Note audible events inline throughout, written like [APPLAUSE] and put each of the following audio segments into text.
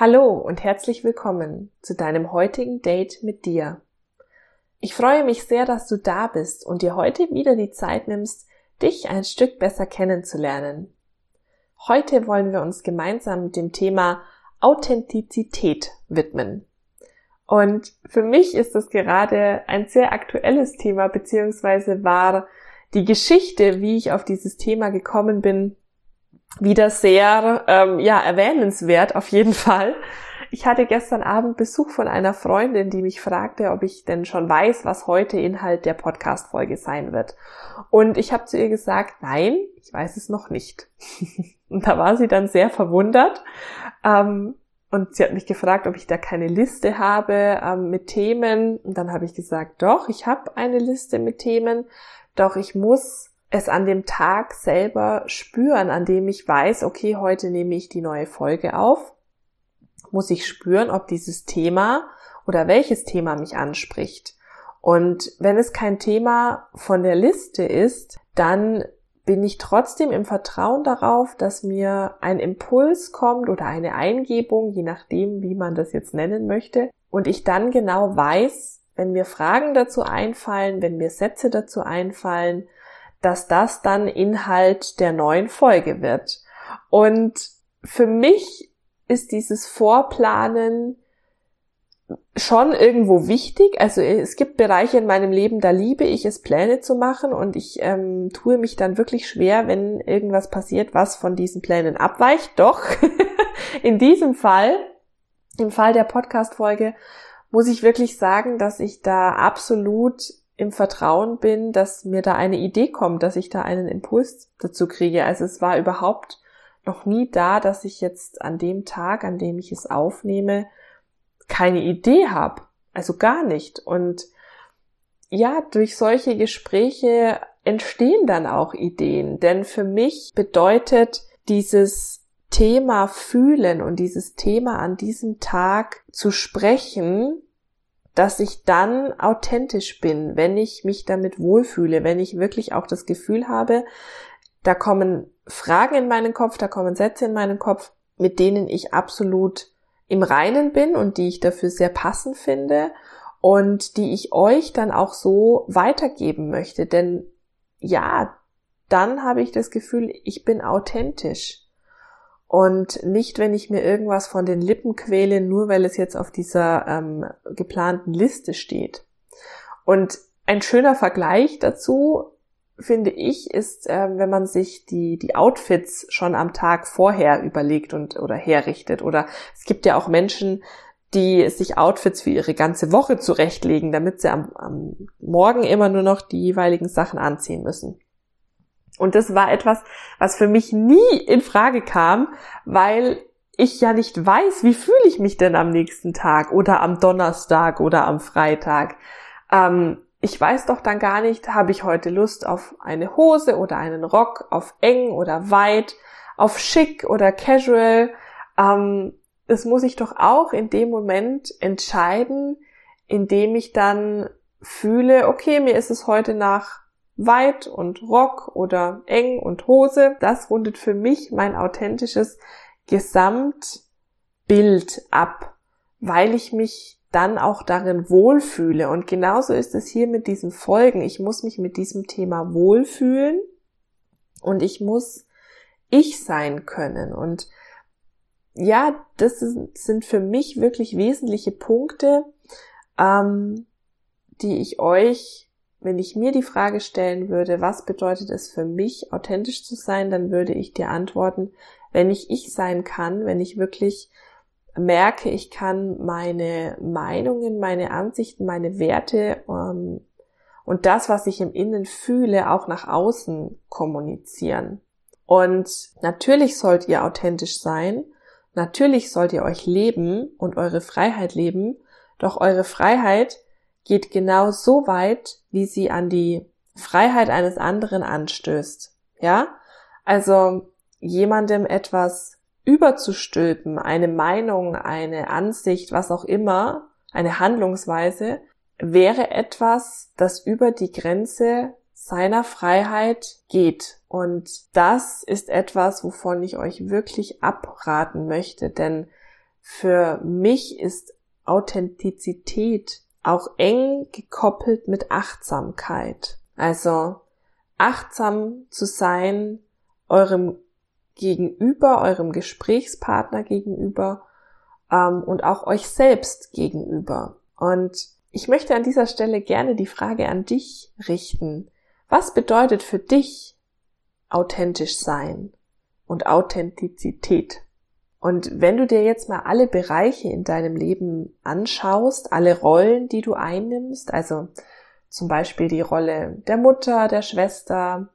Hallo und herzlich willkommen zu deinem heutigen Date mit dir. Ich freue mich sehr, dass du da bist und dir heute wieder die Zeit nimmst, dich ein Stück besser kennenzulernen. Heute wollen wir uns gemeinsam dem Thema Authentizität widmen. Und für mich ist das gerade ein sehr aktuelles Thema, beziehungsweise war die Geschichte, wie ich auf dieses Thema gekommen bin, wieder sehr ähm, ja erwähnenswert auf jeden Fall. Ich hatte gestern Abend Besuch von einer Freundin, die mich fragte, ob ich denn schon weiß, was heute Inhalt der Podcast-Folge sein wird. Und ich habe zu ihr gesagt, nein, ich weiß es noch nicht. [LAUGHS] und da war sie dann sehr verwundert. Ähm, und sie hat mich gefragt, ob ich da keine Liste habe ähm, mit Themen. Und dann habe ich gesagt, doch, ich habe eine Liste mit Themen. Doch ich muss es an dem Tag selber spüren, an dem ich weiß, okay, heute nehme ich die neue Folge auf, muss ich spüren, ob dieses Thema oder welches Thema mich anspricht. Und wenn es kein Thema von der Liste ist, dann bin ich trotzdem im Vertrauen darauf, dass mir ein Impuls kommt oder eine Eingebung, je nachdem, wie man das jetzt nennen möchte, und ich dann genau weiß, wenn mir Fragen dazu einfallen, wenn mir Sätze dazu einfallen, dass das dann Inhalt der neuen Folge wird. Und für mich ist dieses Vorplanen schon irgendwo wichtig. Also es gibt Bereiche in meinem Leben, da liebe ich es, Pläne zu machen und ich ähm, tue mich dann wirklich schwer, wenn irgendwas passiert, was von diesen Plänen abweicht. Doch [LAUGHS] in diesem Fall, im Fall der Podcast-Folge, muss ich wirklich sagen, dass ich da absolut im Vertrauen bin, dass mir da eine Idee kommt, dass ich da einen Impuls dazu kriege. Also es war überhaupt noch nie da, dass ich jetzt an dem Tag, an dem ich es aufnehme, keine Idee habe. Also gar nicht. Und ja, durch solche Gespräche entstehen dann auch Ideen. Denn für mich bedeutet dieses Thema fühlen und dieses Thema an diesem Tag zu sprechen, dass ich dann authentisch bin, wenn ich mich damit wohlfühle, wenn ich wirklich auch das Gefühl habe, da kommen Fragen in meinen Kopf, da kommen Sätze in meinen Kopf, mit denen ich absolut im Reinen bin und die ich dafür sehr passend finde und die ich euch dann auch so weitergeben möchte. Denn ja, dann habe ich das Gefühl, ich bin authentisch und nicht, wenn ich mir irgendwas von den Lippen quäle, nur weil es jetzt auf dieser ähm, geplanten Liste steht. Und ein schöner Vergleich dazu, finde ich, ist, äh, wenn man sich die, die Outfits schon am Tag vorher überlegt und oder herrichtet. Oder es gibt ja auch Menschen, die sich Outfits für ihre ganze Woche zurechtlegen, damit sie am, am Morgen immer nur noch die jeweiligen Sachen anziehen müssen. Und das war etwas, was für mich nie in Frage kam, weil ich ja nicht weiß, wie fühle ich mich denn am nächsten Tag oder am Donnerstag oder am Freitag. Ähm, ich weiß doch dann gar nicht, habe ich heute Lust auf eine Hose oder einen Rock, auf eng oder weit, auf schick oder casual. Ähm, das muss ich doch auch in dem Moment entscheiden, in dem ich dann fühle, okay, mir ist es heute nach weit und Rock oder eng und Hose. Das rundet für mich mein authentisches Gesamtbild ab, weil ich mich dann auch darin wohlfühle. Und genauso ist es hier mit diesen Folgen. Ich muss mich mit diesem Thema wohlfühlen und ich muss ich sein können. Und ja, das sind für mich wirklich wesentliche Punkte, ähm, die ich euch wenn ich mir die Frage stellen würde, was bedeutet es für mich, authentisch zu sein, dann würde ich dir antworten, wenn ich ich sein kann, wenn ich wirklich merke, ich kann meine Meinungen, meine Ansichten, meine Werte ähm, und das, was ich im Innen fühle, auch nach außen kommunizieren. Und natürlich sollt ihr authentisch sein, natürlich sollt ihr euch leben und eure Freiheit leben, doch eure Freiheit geht genau so weit, wie sie an die Freiheit eines anderen anstößt. Ja? Also jemandem etwas überzustülpen, eine Meinung, eine Ansicht, was auch immer, eine Handlungsweise, wäre etwas, das über die Grenze seiner Freiheit geht. Und das ist etwas, wovon ich euch wirklich abraten möchte, denn für mich ist Authentizität auch eng gekoppelt mit Achtsamkeit. Also achtsam zu sein eurem Gegenüber, eurem Gesprächspartner gegenüber ähm, und auch euch selbst gegenüber. Und ich möchte an dieser Stelle gerne die Frage an dich richten. Was bedeutet für dich authentisch sein und Authentizität? Und wenn du dir jetzt mal alle Bereiche in deinem Leben anschaust, alle Rollen, die du einnimmst, also zum Beispiel die Rolle der Mutter, der Schwester,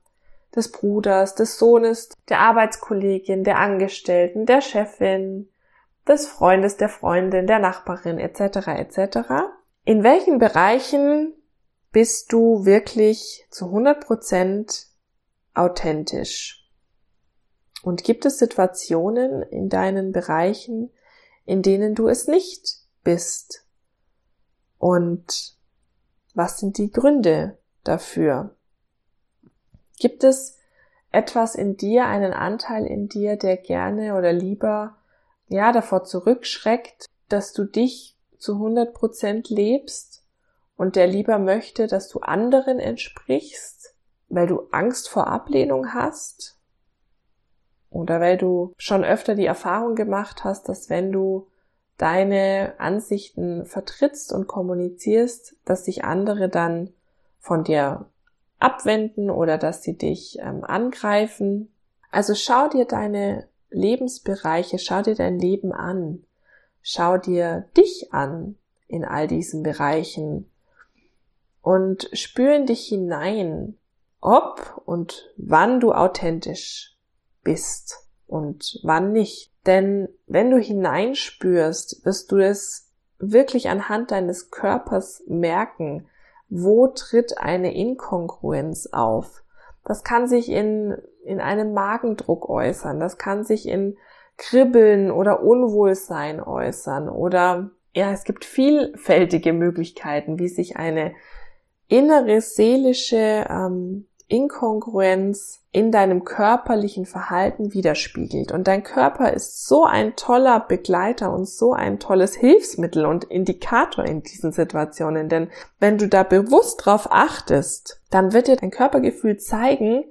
des Bruders, des Sohnes, der Arbeitskollegin, der Angestellten, der Chefin, des Freundes, der Freundin, der Nachbarin etc. etc. In welchen Bereichen bist du wirklich zu 100 Prozent authentisch? Und gibt es Situationen in deinen Bereichen, in denen du es nicht bist? Und was sind die Gründe dafür? Gibt es etwas in dir, einen Anteil in dir, der gerne oder lieber, ja, davor zurückschreckt, dass du dich zu 100 Prozent lebst und der lieber möchte, dass du anderen entsprichst, weil du Angst vor Ablehnung hast oder weil du schon öfter die Erfahrung gemacht hast, dass wenn du deine Ansichten vertrittst und kommunizierst, dass sich andere dann von dir abwenden oder dass sie dich ähm, angreifen. Also schau dir deine Lebensbereiche, schau dir dein Leben an, schau dir dich an in all diesen Bereichen und spür in dich hinein, ob und wann du authentisch bist und wann nicht. Denn wenn du hineinspürst, wirst du es wirklich anhand deines Körpers merken, wo tritt eine Inkongruenz auf. Das kann sich in, in einem Magendruck äußern, das kann sich in Kribbeln oder Unwohlsein äußern oder ja, es gibt vielfältige Möglichkeiten, wie sich eine innere seelische ähm, Inkongruenz in deinem körperlichen Verhalten widerspiegelt. Und dein Körper ist so ein toller Begleiter und so ein tolles Hilfsmittel und Indikator in diesen Situationen. Denn wenn du da bewusst drauf achtest, dann wird dir dein Körpergefühl zeigen,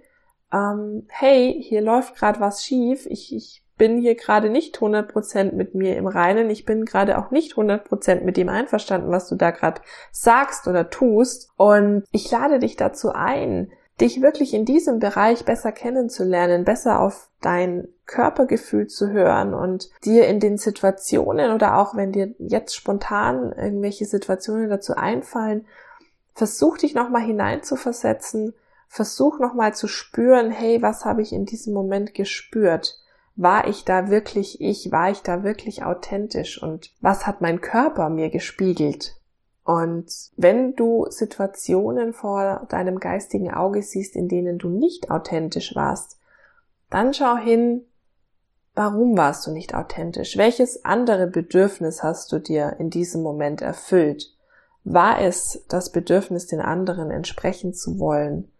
ähm, hey, hier läuft gerade was schief, ich, ich bin hier gerade nicht 100% mit mir im Reinen, ich bin gerade auch nicht 100% mit dem einverstanden, was du da gerade sagst oder tust. Und ich lade dich dazu ein, dich wirklich in diesem Bereich besser kennenzulernen, besser auf dein Körpergefühl zu hören und dir in den Situationen oder auch wenn dir jetzt spontan irgendwelche Situationen dazu einfallen, versuch dich nochmal hineinzuversetzen, versuch nochmal zu spüren, hey, was habe ich in diesem Moment gespürt? War ich da wirklich ich? War ich da wirklich authentisch? Und was hat mein Körper mir gespiegelt? Und wenn du Situationen vor deinem geistigen Auge siehst, in denen du nicht authentisch warst, dann schau hin, warum warst du nicht authentisch? Welches andere Bedürfnis hast du dir in diesem Moment erfüllt? War es das Bedürfnis, den anderen entsprechen zu wollen?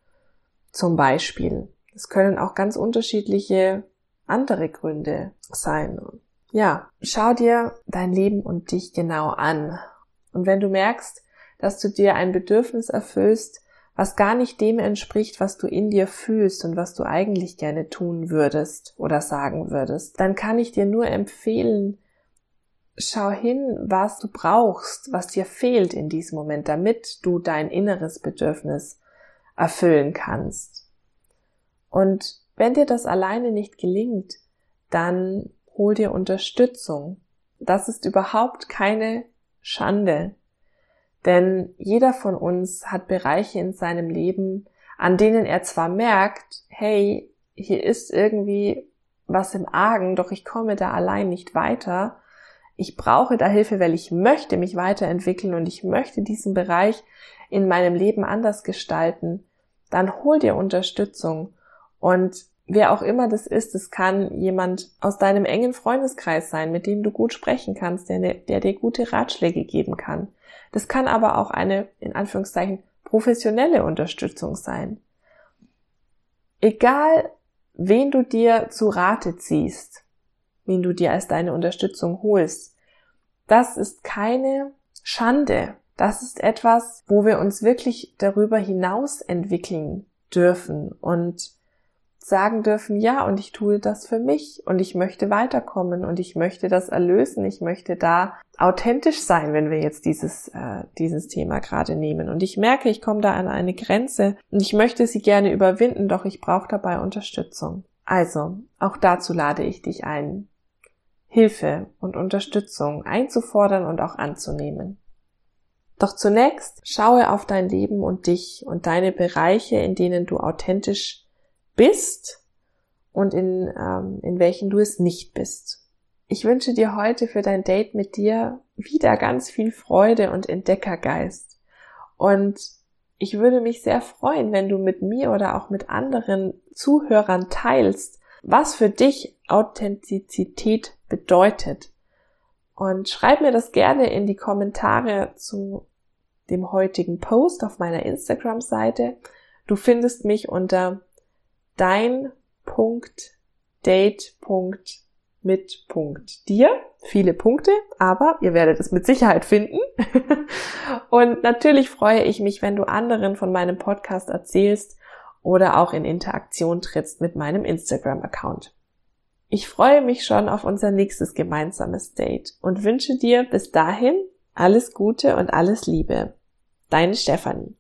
Zum Beispiel. Es können auch ganz unterschiedliche andere Gründe sein. Ja, schau dir dein Leben und dich genau an und wenn du merkst, dass du dir ein Bedürfnis erfüllst, was gar nicht dem entspricht, was du in dir fühlst und was du eigentlich gerne tun würdest oder sagen würdest, dann kann ich dir nur empfehlen, schau hin, was du brauchst, was dir fehlt in diesem Moment, damit du dein inneres Bedürfnis erfüllen kannst. Und wenn dir das alleine nicht gelingt, dann hol dir Unterstützung. Das ist überhaupt keine Schande. Denn jeder von uns hat Bereiche in seinem Leben, an denen er zwar merkt, hey, hier ist irgendwie was im Argen, doch ich komme da allein nicht weiter. Ich brauche da Hilfe, weil ich möchte mich weiterentwickeln und ich möchte diesen Bereich in meinem Leben anders gestalten. Dann hol dir Unterstützung. Und wer auch immer das ist, es kann jemand aus deinem engen Freundeskreis sein, mit dem du gut sprechen kannst, der, der dir gute Ratschläge geben kann. Das kann aber auch eine, in Anführungszeichen, professionelle Unterstützung sein. Egal, wen du dir zu Rate ziehst, wen du dir als deine Unterstützung holst. Das ist keine Schande. Das ist etwas, wo wir uns wirklich darüber hinaus entwickeln dürfen und sagen dürfen, ja, und ich tue das für mich und ich möchte weiterkommen und ich möchte das erlösen, ich möchte da authentisch sein, wenn wir jetzt dieses, äh, dieses Thema gerade nehmen. Und ich merke, ich komme da an eine Grenze und ich möchte sie gerne überwinden, doch ich brauche dabei Unterstützung. Also, auch dazu lade ich dich ein, Hilfe und Unterstützung einzufordern und auch anzunehmen. Doch zunächst schaue auf dein Leben und dich und deine Bereiche, in denen du authentisch bist und in, ähm, in welchen du es nicht bist. Ich wünsche dir heute für dein Date mit dir wieder ganz viel Freude und Entdeckergeist. Und ich würde mich sehr freuen, wenn du mit mir oder auch mit anderen Zuhörern teilst, was für dich Authentizität bedeutet. Und schreib mir das gerne in die Kommentare zu dem heutigen Post auf meiner Instagram-Seite. Du findest mich unter dein Punkt Date Punkt mit Punkt dir. Viele Punkte, aber ihr werdet es mit Sicherheit finden. [LAUGHS] Und natürlich freue ich mich, wenn du anderen von meinem Podcast erzählst oder auch in Interaktion trittst mit meinem Instagram-Account. Ich freue mich schon auf unser nächstes gemeinsames Date und wünsche dir bis dahin alles Gute und alles Liebe. Deine Stefanie.